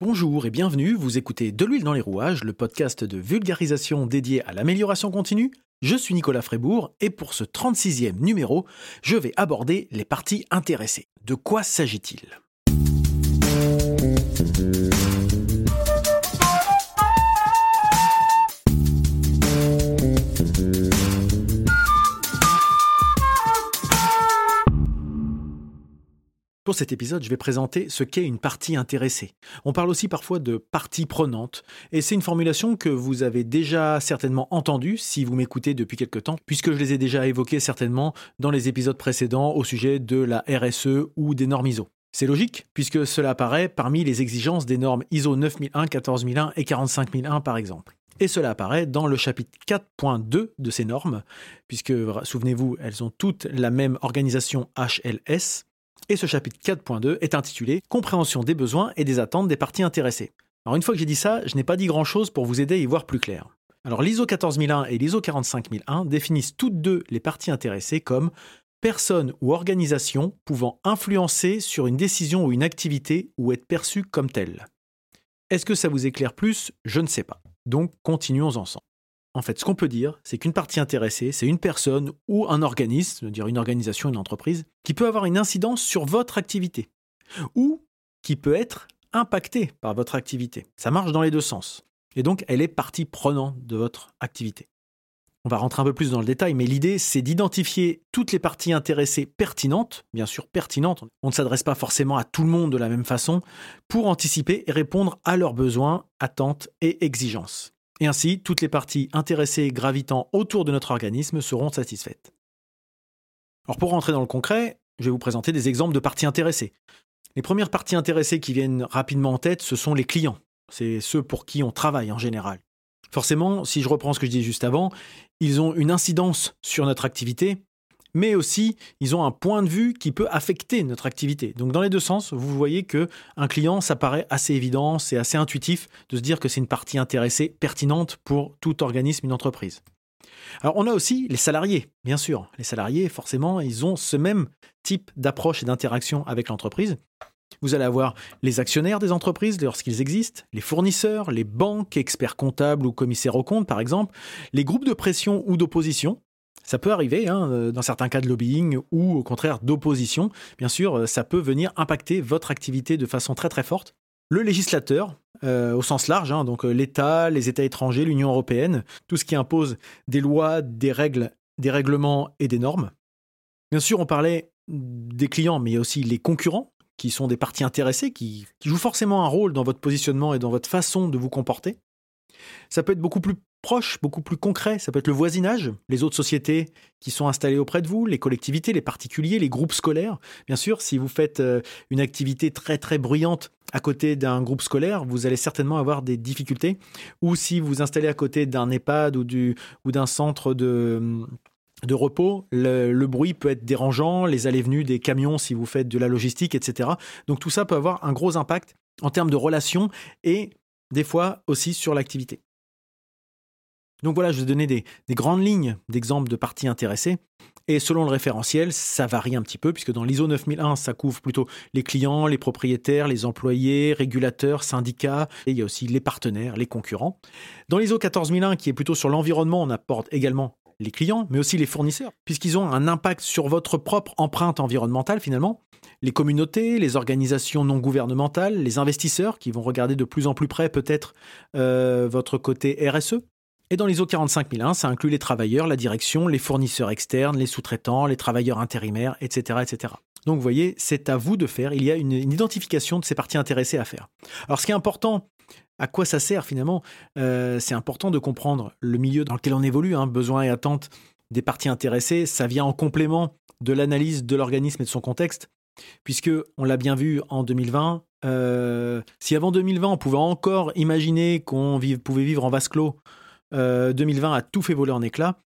Bonjour et bienvenue, vous écoutez De l'huile dans les rouages, le podcast de vulgarisation dédié à l'amélioration continue. Je suis Nicolas Frébourg et pour ce 36e numéro, je vais aborder les parties intéressées. De quoi s'agit-il? Pour cet épisode, je vais présenter ce qu'est une partie intéressée. On parle aussi parfois de partie prenante, et c'est une formulation que vous avez déjà certainement entendue si vous m'écoutez depuis quelque temps, puisque je les ai déjà évoquées certainement dans les épisodes précédents au sujet de la RSE ou des normes ISO. C'est logique, puisque cela apparaît parmi les exigences des normes ISO 9001, 14001 et 45001 par exemple. Et cela apparaît dans le chapitre 4.2 de ces normes, puisque, souvenez-vous, elles ont toutes la même organisation HLS, et ce chapitre 4.2 est intitulé Compréhension des besoins et des attentes des parties intéressées. Alors une fois que j'ai dit ça, je n'ai pas dit grand-chose pour vous aider à y voir plus clair. Alors l'ISO 14001 et l'ISO 45001 définissent toutes deux les parties intéressées comme personnes ou organisations pouvant influencer sur une décision ou une activité ou être perçues comme telles. Est-ce que ça vous éclaire plus? Je ne sais pas. Donc continuons ensemble. En fait, ce qu'on peut dire, c'est qu'une partie intéressée, c'est une personne ou un organisme, dire une organisation, une entreprise, qui peut avoir une incidence sur votre activité, ou qui peut être impactée par votre activité. Ça marche dans les deux sens. Et donc, elle est partie prenante de votre activité. On va rentrer un peu plus dans le détail, mais l'idée, c'est d'identifier toutes les parties intéressées pertinentes, bien sûr pertinentes, on ne s'adresse pas forcément à tout le monde de la même façon, pour anticiper et répondre à leurs besoins, attentes et exigences. Et ainsi, toutes les parties intéressées gravitant autour de notre organisme seront satisfaites. Alors pour rentrer dans le concret, je vais vous présenter des exemples de parties intéressées. Les premières parties intéressées qui viennent rapidement en tête, ce sont les clients. C'est ceux pour qui on travaille en général. Forcément, si je reprends ce que je disais juste avant, ils ont une incidence sur notre activité mais aussi ils ont un point de vue qui peut affecter notre activité. Donc dans les deux sens, vous voyez que un client, ça paraît assez évident, c'est assez intuitif de se dire que c'est une partie intéressée, pertinente pour tout organisme, une entreprise. Alors on a aussi les salariés, bien sûr. Les salariés, forcément, ils ont ce même type d'approche et d'interaction avec l'entreprise. Vous allez avoir les actionnaires des entreprises lorsqu'ils existent, les fournisseurs, les banques, experts comptables ou commissaires aux comptes par exemple, les groupes de pression ou d'opposition, ça peut arriver, hein, euh, dans certains cas de lobbying ou au contraire d'opposition. Bien sûr, euh, ça peut venir impacter votre activité de façon très très forte. Le législateur, euh, au sens large, hein, donc l'État, les États étrangers, l'Union européenne, tout ce qui impose des lois, des règles, des règlements et des normes. Bien sûr, on parlait des clients, mais il y a aussi les concurrents, qui sont des parties intéressées, qui jouent forcément un rôle dans votre positionnement et dans votre façon de vous comporter. Ça peut être beaucoup plus proche, beaucoup plus concret. Ça peut être le voisinage, les autres sociétés qui sont installées auprès de vous, les collectivités, les particuliers, les groupes scolaires. Bien sûr, si vous faites euh, une activité très très bruyante à côté d'un groupe scolaire, vous allez certainement avoir des difficultés. Ou si vous installez à côté d'un EHPAD ou, du, ou d'un centre de repos, le, le, bruit peut être dérangeant, les allées-venues des camions si vous faites de la logistique, etc. Donc tout ça peut avoir un gros impact en termes de relations et des fois aussi sur l'activité. Donc voilà, je vais donner des, grandes lignes d'exemples de parties intéressées. Et selon le référentiel, ça varie un petit peu, puisque dans l'ISO 9001, ça couvre plutôt les clients, les propriétaires, les employés, régulateurs, syndicats, et il y a aussi les partenaires, les concurrents. Dans l'ISO 14001, qui est plutôt sur l'environnement, on apporte également les clients, mais aussi les fournisseurs, puisqu'ils ont un impact sur votre propre empreinte environnementale finalement. Les communautés, les organisations non gouvernementales, les investisseurs qui vont regarder de plus en plus près peut-être euh, votre côté RSE, et dans l'ISO 45001, ça inclut les travailleurs, la direction, les fournisseurs externes, les sous-traitants, les travailleurs intérimaires, etc., etc. Donc vous voyez, c'est à vous de faire. Il y a une, identification de ces parties intéressées à faire. Alors ce qui est important, à quoi ça sert finalement euh, C'est important de comprendre le milieu dans lequel on évolue, hein, besoins et attentes des parties intéressées. Ça vient en complément de l'analyse de l'organisme et de son contexte, puisque on l'a bien vu en 2020. Euh, si avant 2020 on pouvait encore imaginer qu'on pouvait vivre en vase clos 2020 euh, a tout fait voler en éclats.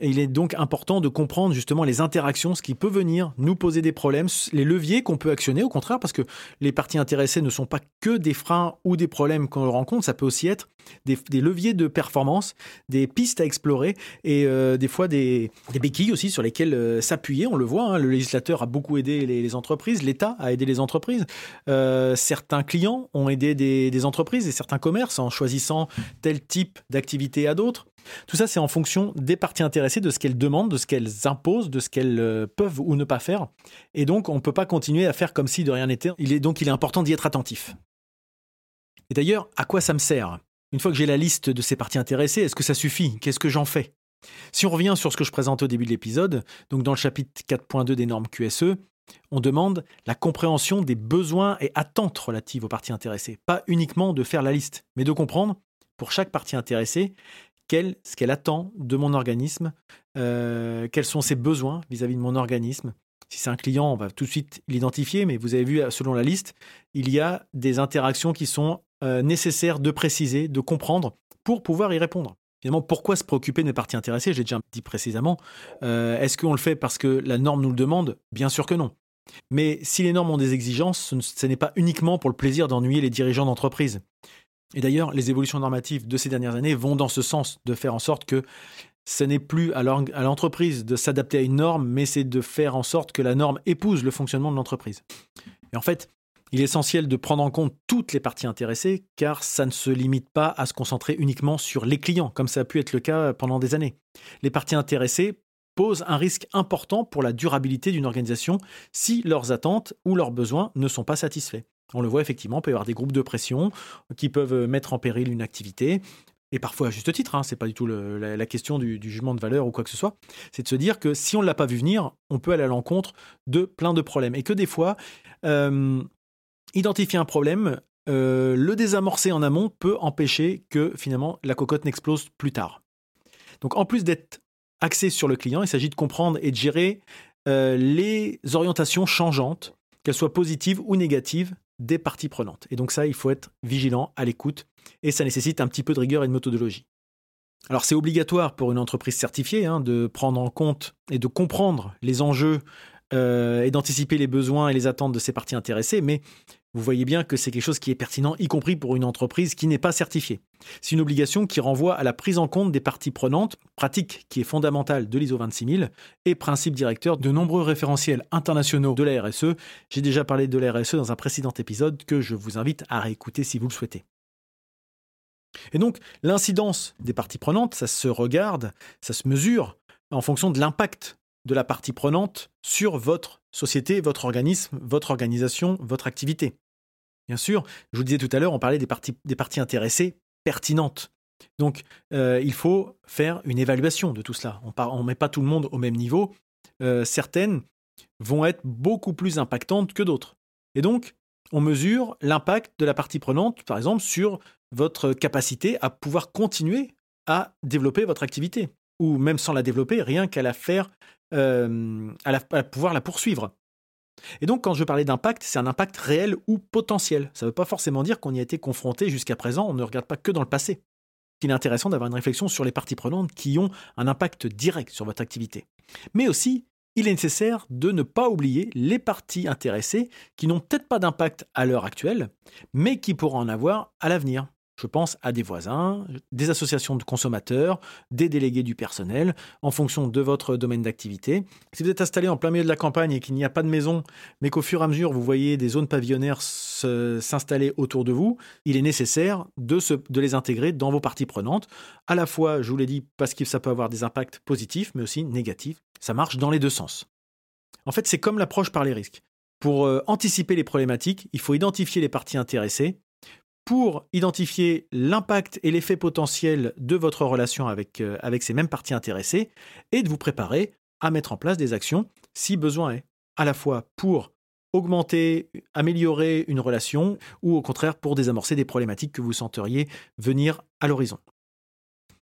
Il est donc important de comprendre justement les interactions, ce qui peut venir nous poser des problèmes, les leviers qu'on peut actionner au contraire, parce que les parties intéressées ne sont pas que des freins ou des problèmes qu'on rencontre, ça peut aussi être des, leviers de performance, des pistes à explorer et euh, des fois des, béquilles aussi sur lesquelles euh, s'appuyer. On le voit, hein, le législateur a beaucoup aidé les, entreprises, l'État a aidé les entreprises, euh, certains clients ont aidé des entreprises et certains commerces en choisissant tel type d'activité à d'autres. Tout ça, c'est en fonction des parties intéressées, de ce qu'elles demandent, de ce qu'elles imposent, de ce qu'elles euh, peuvent ou ne pas faire. Et donc, on ne peut pas continuer à faire comme si de rien n'était. Il est donc il est important d'y être attentif. Et d'ailleurs, à quoi ça me sert? Une fois que j'ai la liste de ces parties intéressées, est-ce que ça suffit? Qu'est-ce que j'en fais? Si on revient sur ce que je présente au début de l'épisode, donc dans le chapitre 4.2 des normes QSE, on demande la compréhension des besoins et attentes relatives aux parties intéressées. Pas uniquement de faire la liste, mais de comprendre, pour chaque partie intéressée, ce qu'elle attend de mon organisme, euh, quels sont ses besoins vis-à-vis de mon organisme. Si c'est un client, on va tout de suite l'identifier, mais vous avez vu, selon la liste, il y a des interactions qui sont euh, nécessaires de préciser, de comprendre pour pouvoir y répondre. Finalement, pourquoi se préoccuper des parties intéressées? J'ai déjà dit précisément. Euh, est-ce qu'on le fait parce que la norme nous le demande? Bien sûr que non. Mais si les normes ont des exigences, ce n'est pas uniquement pour le plaisir d'ennuyer les dirigeants d'entreprise. Et d'ailleurs, les évolutions normatives de ces dernières années vont dans ce sens, de faire en sorte que ce n'est plus à l'entreprise de s'adapter à une norme, mais c'est de faire en sorte que la norme épouse le fonctionnement de l'entreprise. Et en fait, il est essentiel de prendre en compte toutes les parties intéressées, car ça ne se limite pas à se concentrer uniquement sur les clients, comme ça a pu être le cas pendant des années. Les parties intéressées posent un risque important pour la durabilité d'une organisation si leurs attentes ou leurs besoins ne sont pas satisfaits. On le voit effectivement, il peut y avoir des groupes de pression qui peuvent mettre en péril une activité, et parfois à juste titre, hein, c'est pas du tout la, question du, jugement de valeur ou quoi que ce soit, c'est de se dire que si on ne l'a pas vu venir, on peut aller à l'encontre de plein de problèmes. Et que des fois, euh, identifier un problème, euh, le désamorcer en amont peut empêcher que finalement la cocotte n'explose plus tard. Donc en plus d'être axé sur le client, il s'agit de comprendre et de gérer euh, les orientations changeantes, qu'elles soient positives ou négatives, des parties prenantes. Et donc ça, il faut être vigilant, à l'écoute, et ça nécessite un petit peu de rigueur et de méthodologie. Alors c'est obligatoire pour une entreprise certifiée hein, de prendre en compte et de comprendre les enjeux euh, et d'anticiper les besoins et les attentes de ses parties intéressées, mais vous voyez bien que c'est quelque chose qui est pertinent, y compris pour une entreprise qui n'est pas certifiée. C'est une obligation qui renvoie à la prise en compte des parties prenantes, pratique qui est fondamentale de l'ISO 26000 et principe directeur de nombreux référentiels internationaux de la RSE. J'ai déjà parlé de la RSE dans un précédent épisode que je vous invite à réécouter si vous le souhaitez. Et donc, l'incidence des parties prenantes, ça se regarde, ça se mesure en fonction de l'impact de la partie prenante sur votre société, votre organisme, votre organisation, votre activité. Bien sûr, je vous disais tout à l'heure, on parlait des parties, des parties intéressées pertinentes. Donc, euh, il faut faire une évaluation de tout cela. On ne met pas tout le monde au même niveau. Euh, certaines vont être beaucoup plus impactantes que d'autres. Et donc, on mesure l'impact de la partie prenante, par exemple, sur votre capacité à pouvoir continuer à développer votre activité, ou même sans la développer, rien qu'à la faire euh, à, pouvoir la poursuivre. Et donc, quand je parlais d'impact, c'est un impact réel ou potentiel. Ça ne veut pas forcément dire qu'on y a été confronté jusqu'à présent, on ne regarde pas que dans le passé. Il est intéressant d'avoir une réflexion sur les parties prenantes qui ont un impact direct sur votre activité. Mais aussi, il est nécessaire de ne pas oublier les parties intéressées qui n'ont peut-être pas d'impact à l'heure actuelle, mais qui pourront en avoir à l'avenir. Je pense à des voisins, des associations de consommateurs, des délégués du personnel, en fonction de votre domaine d'activité. Si vous êtes installé en plein milieu de la campagne et qu'il n'y a pas de maison, mais qu'au fur et à mesure vous voyez des zones pavillonnaires s'installer autour de vous, il est nécessaire de, les intégrer dans vos parties prenantes. À la fois, je vous l'ai dit, parce que ça peut avoir des impacts positifs, mais aussi négatifs. Ça marche dans les deux sens. En fait, c'est comme l'approche par les risques. Pour euh, anticiper les problématiques, il faut identifier les parties intéressées pour identifier l'impact et l'effet potentiel de votre relation avec, euh, avec ces mêmes parties intéressées et de vous préparer à mettre en place des actions si besoin est, à la fois pour augmenter, améliorer une relation ou au contraire pour désamorcer des problématiques que vous senteriez venir à l'horizon.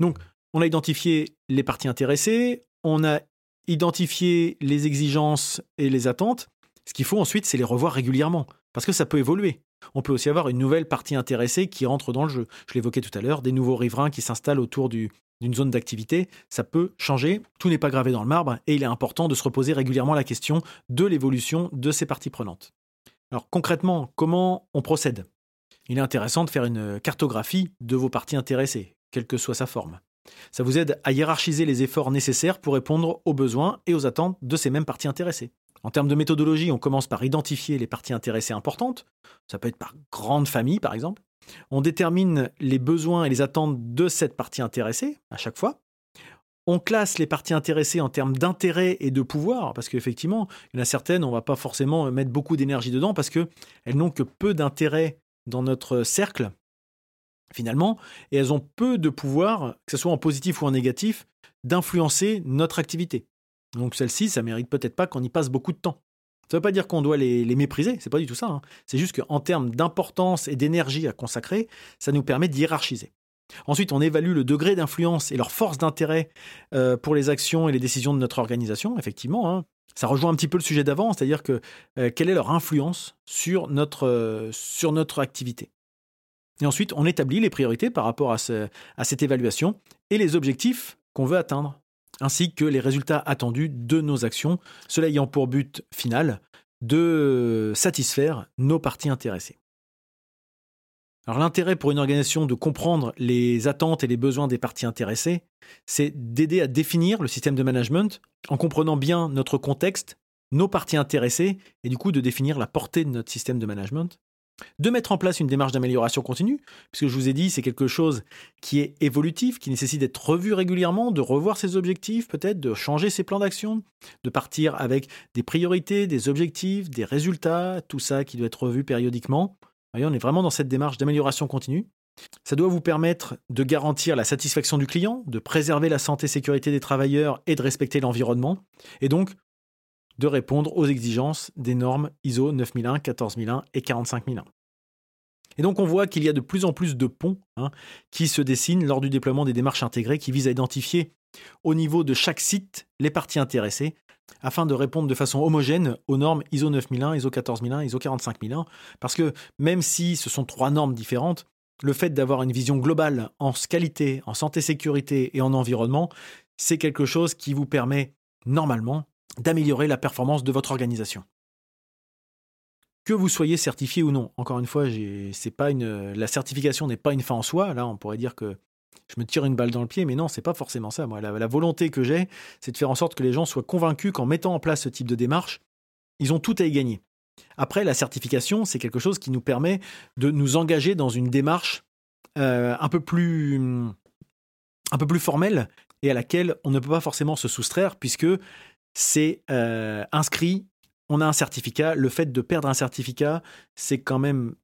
Donc, on a identifié les parties intéressées, on a identifié les exigences et les attentes. Ce qu'il faut ensuite, c'est les revoir régulièrement parce que ça peut évoluer. On peut aussi avoir une nouvelle partie intéressée qui rentre dans le jeu. Je l'évoquais tout à l'heure, des nouveaux riverains qui s'installent autour du, d'une zone d'activité, ça peut changer, tout n'est pas gravé dans le marbre, et il est important de se reposer régulièrement la question de l'évolution de ces parties prenantes. Alors concrètement, comment on procède? Il est intéressant de faire une cartographie de vos parties intéressées, quelle que soit sa forme. Ça vous aide à hiérarchiser les efforts nécessaires pour répondre aux besoins et aux attentes de ces mêmes parties intéressées. En termes de méthodologie, on commence par identifier les parties intéressées importantes. Ça peut être par grande famille, par exemple. On détermine les besoins et les attentes de cette partie intéressée à chaque fois. On classe les parties intéressées en termes d'intérêt et de pouvoir, parce qu'effectivement, il y en a certaines, on ne va pas forcément mettre beaucoup d'énergie dedans, parce qu'elles n'ont que peu d'intérêt dans notre cercle, finalement, et elles ont peu de pouvoir, que ce soit en positif ou en négatif, d'influencer notre activité. Donc celle-ci, ça mérite peut-être pas qu'on y passe beaucoup de temps. Ça ne veut pas dire qu'on doit les, mépriser, c'est pas du tout ça. Hein. C'est juste qu'en termes d'importance et d'énergie à consacrer, ça nous permet de hiérarchiser. Ensuite, on évalue le degré d'influence et leur force d'intérêt euh, pour les actions et les décisions de notre organisation, effectivement. Hein. Ça rejoint un petit peu le sujet d'avant, c'est-à-dire que euh, quelle est leur influence sur notre, euh, sur notre activité. Et ensuite, on établit les priorités par rapport à cette évaluation et les objectifs qu'on veut atteindre ainsi que les résultats attendus de nos actions, cela ayant pour but final de satisfaire nos parties intéressées. L'intérêt pour une organisation de comprendre les attentes et les besoins des parties intéressées, c'est d'aider à définir le système de management en comprenant bien notre contexte, nos parties intéressées, et du coup de définir la portée de notre système de management, de mettre en place une démarche d'amélioration continue, puisque je vous ai dit, c'est quelque chose qui est évolutif, qui nécessite d'être revu régulièrement, de revoir ses objectifs, peut-être de changer ses plans d'action, de partir avec des priorités, des objectifs, des résultats, tout ça qui doit être revu périodiquement. On est vraiment dans cette démarche d'amélioration continue. Ça doit vous permettre de garantir la satisfaction du client, de préserver la santé et sécurité des travailleurs et de respecter l'environnement, et donc de répondre aux exigences des normes ISO 9001, 14001 et 45001. Et donc on voit qu'il y a de plus en plus de ponts hein, qui se dessinent lors du déploiement des démarches intégrées qui visent à identifier au niveau de chaque site les parties intéressées afin de répondre de façon homogène aux normes ISO 9001, ISO 14001, ISO 45001. Parce que même si ce sont trois normes différentes, le fait d'avoir une vision globale en qualité, en santé, sécurité et en environnement, c'est quelque chose qui vous permet normalement d'améliorer la performance de votre organisation. Que vous soyez certifié ou non, encore une fois, pas la certification n'est pas une fin en soi. Là, on pourrait dire que je me tire une balle dans le pied, mais non, c'est pas forcément ça. Moi, la, volonté que j'ai, c'est de faire en sorte que les gens soient convaincus qu'en mettant en place ce type de démarche, ils ont tout à y gagner. Après, la certification, c'est quelque chose qui nous permet de nous engager dans une démarche euh, un peu plus un peu plus formelle et à laquelle on ne peut pas forcément se soustraire puisque c'est euh, inscrit, on a un certificat. Le fait de perdre un certificat, c'est quand même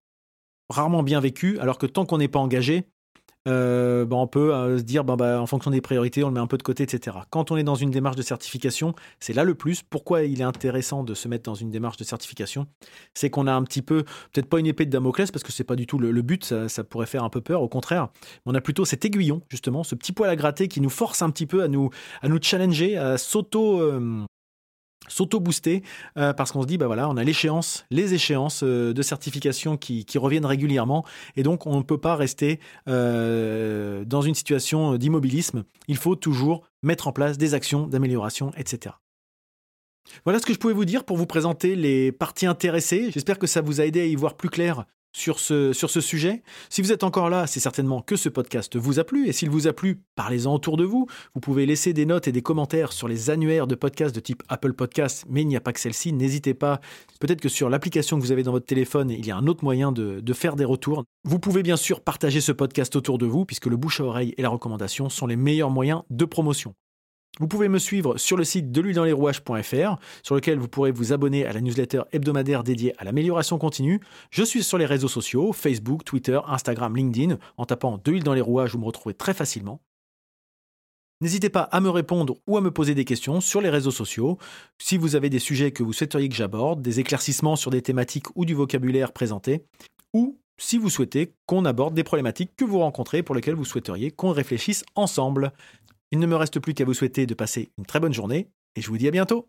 rarement bien vécu, alors que tant qu'on n'est pas engagé, euh, ben, on peut euh, se dire ben, ben, en fonction des priorités, on le met un peu de côté, etc. Quand on est dans une démarche de certification, c'est là le plus. Pourquoi il est intéressant de se mettre dans une démarche de certification? C'est qu'on a un petit peu, peut-être pas une épée de Damoclès, parce que c'est pas du tout le, but, ça, pourrait faire un peu peur, au contraire. on a plutôt cet aiguillon, justement, ce petit poil à gratter qui nous force un petit peu à nous, à nous challenger, à s'auto. Euh, s'auto-booster euh, parce qu'on se dit bah voilà on a l'échéance les échéances euh, de certification qui, reviennent régulièrement. Et donc on ne peut pas rester euh, dans une situation d'immobilisme. Il faut toujours mettre en place des actions d'amélioration etc voilà ce que je pouvais vous dire pour vous présenter les parties intéressées. J'espère que ça vous a aidé à y voir plus clair sur ce, sujet. Si vous êtes encore là, c'est certainement que ce podcast vous a plu. Et s'il vous a plu, parlez-en autour de vous. Vous pouvez laisser des notes et des commentaires sur les annuaires de podcasts de type Apple Podcast, mais il n'y a pas que celle-ci. N'hésitez pas. Peut-être que sur l'application que vous avez dans votre téléphone, il y a un autre moyen de faire des retours. Vous pouvez bien sûr partager ce podcast autour de vous, puisque le bouche à oreille et la recommandation sont les meilleurs moyens de promotion. Vous pouvez me suivre sur le site de l'huile-dans-les-rouages.fr, sur lequel vous pourrez vous abonner à la newsletter hebdomadaire dédiée à l'amélioration continue. Je suis sur les réseaux sociaux, Facebook, Twitter, Instagram, LinkedIn. En tapant de l'huile dans les rouages, vous me retrouvez très facilement. N'hésitez pas à me répondre ou à me poser des questions sur les réseaux sociaux. Si vous avez des sujets que vous souhaiteriez que j'aborde, des éclaircissements sur des thématiques ou du vocabulaire présenté, ou si vous souhaitez qu'on aborde des problématiques que vous rencontrez pour lesquelles vous souhaiteriez qu'on réfléchisse ensemble. Il ne me reste plus qu'à vous souhaiter de passer une très bonne journée et je vous dis à bientôt.